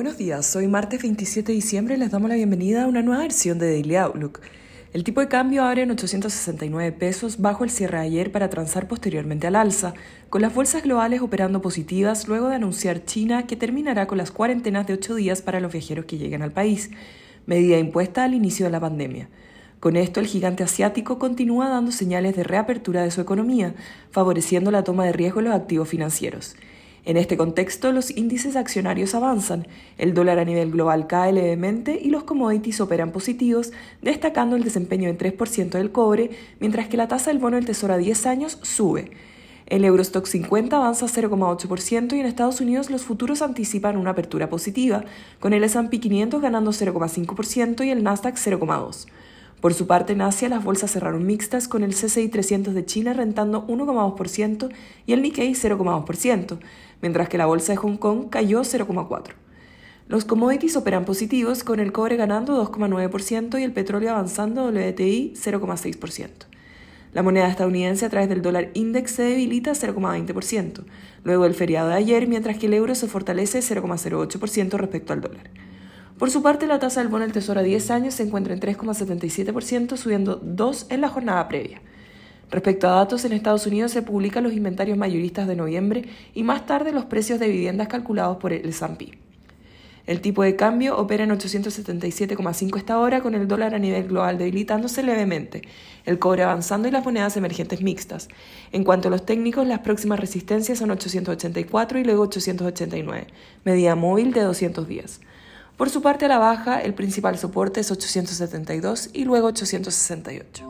Buenos días, hoy martes 27 de diciembre les damos la bienvenida a una nueva versión de Daily Outlook. El tipo de cambio abre en 869 pesos bajo el cierre de ayer para transar posteriormente al alza, con las bolsas globales operando positivas luego de anunciar China que terminará con las cuarentenas de 8 días para los viajeros que lleguen al país, medida impuesta al inicio de la pandemia. Con esto, el gigante asiático continúa dando señales de reapertura de su economía, favoreciendo la toma de riesgo en los activos financieros. En este contexto, los índices accionarios avanzan, el dólar a nivel global cae levemente y los commodities operan positivos, destacando el desempeño en 3% del cobre, mientras que la tasa del bono del Tesoro a 10 años sube. El Eurostock 50 avanza 0,8% y en Estados Unidos los futuros anticipan una apertura positiva, con el S&P 500 ganando 0,5% y el Nasdaq 0,2%. Por su parte, en Asia las bolsas cerraron mixtas con el CCI 300 de China rentando 1,2% y el Nikkei 0,2%, mientras que la bolsa de Hong Kong cayó 0,4%. Los commodities operan positivos con el cobre ganando 2,9% y el petróleo avanzando WTI 0,6%. La moneda estadounidense a través del dólar index se debilita 0,20%, luego del feriado de ayer, mientras que el euro se fortalece 0,08% respecto al dólar. Por su parte, la tasa del bono del Tesoro a 10 años se encuentra en 3,77%, subiendo 2 en la jornada previa. Respecto a datos, en Estados Unidos se publican los inventarios mayoristas de noviembre y más tarde los precios de viviendas calculados por el S&P. El tipo de cambio opera en 877,5 esta hora con el dólar a nivel global debilitándose levemente, el cobre avanzando y las monedas emergentes mixtas. En cuanto a los técnicos, las próximas resistencias son 884 y luego 889, medida móvil de 200 días. Por su parte a la baja, el principal soporte es 872 y luego 868.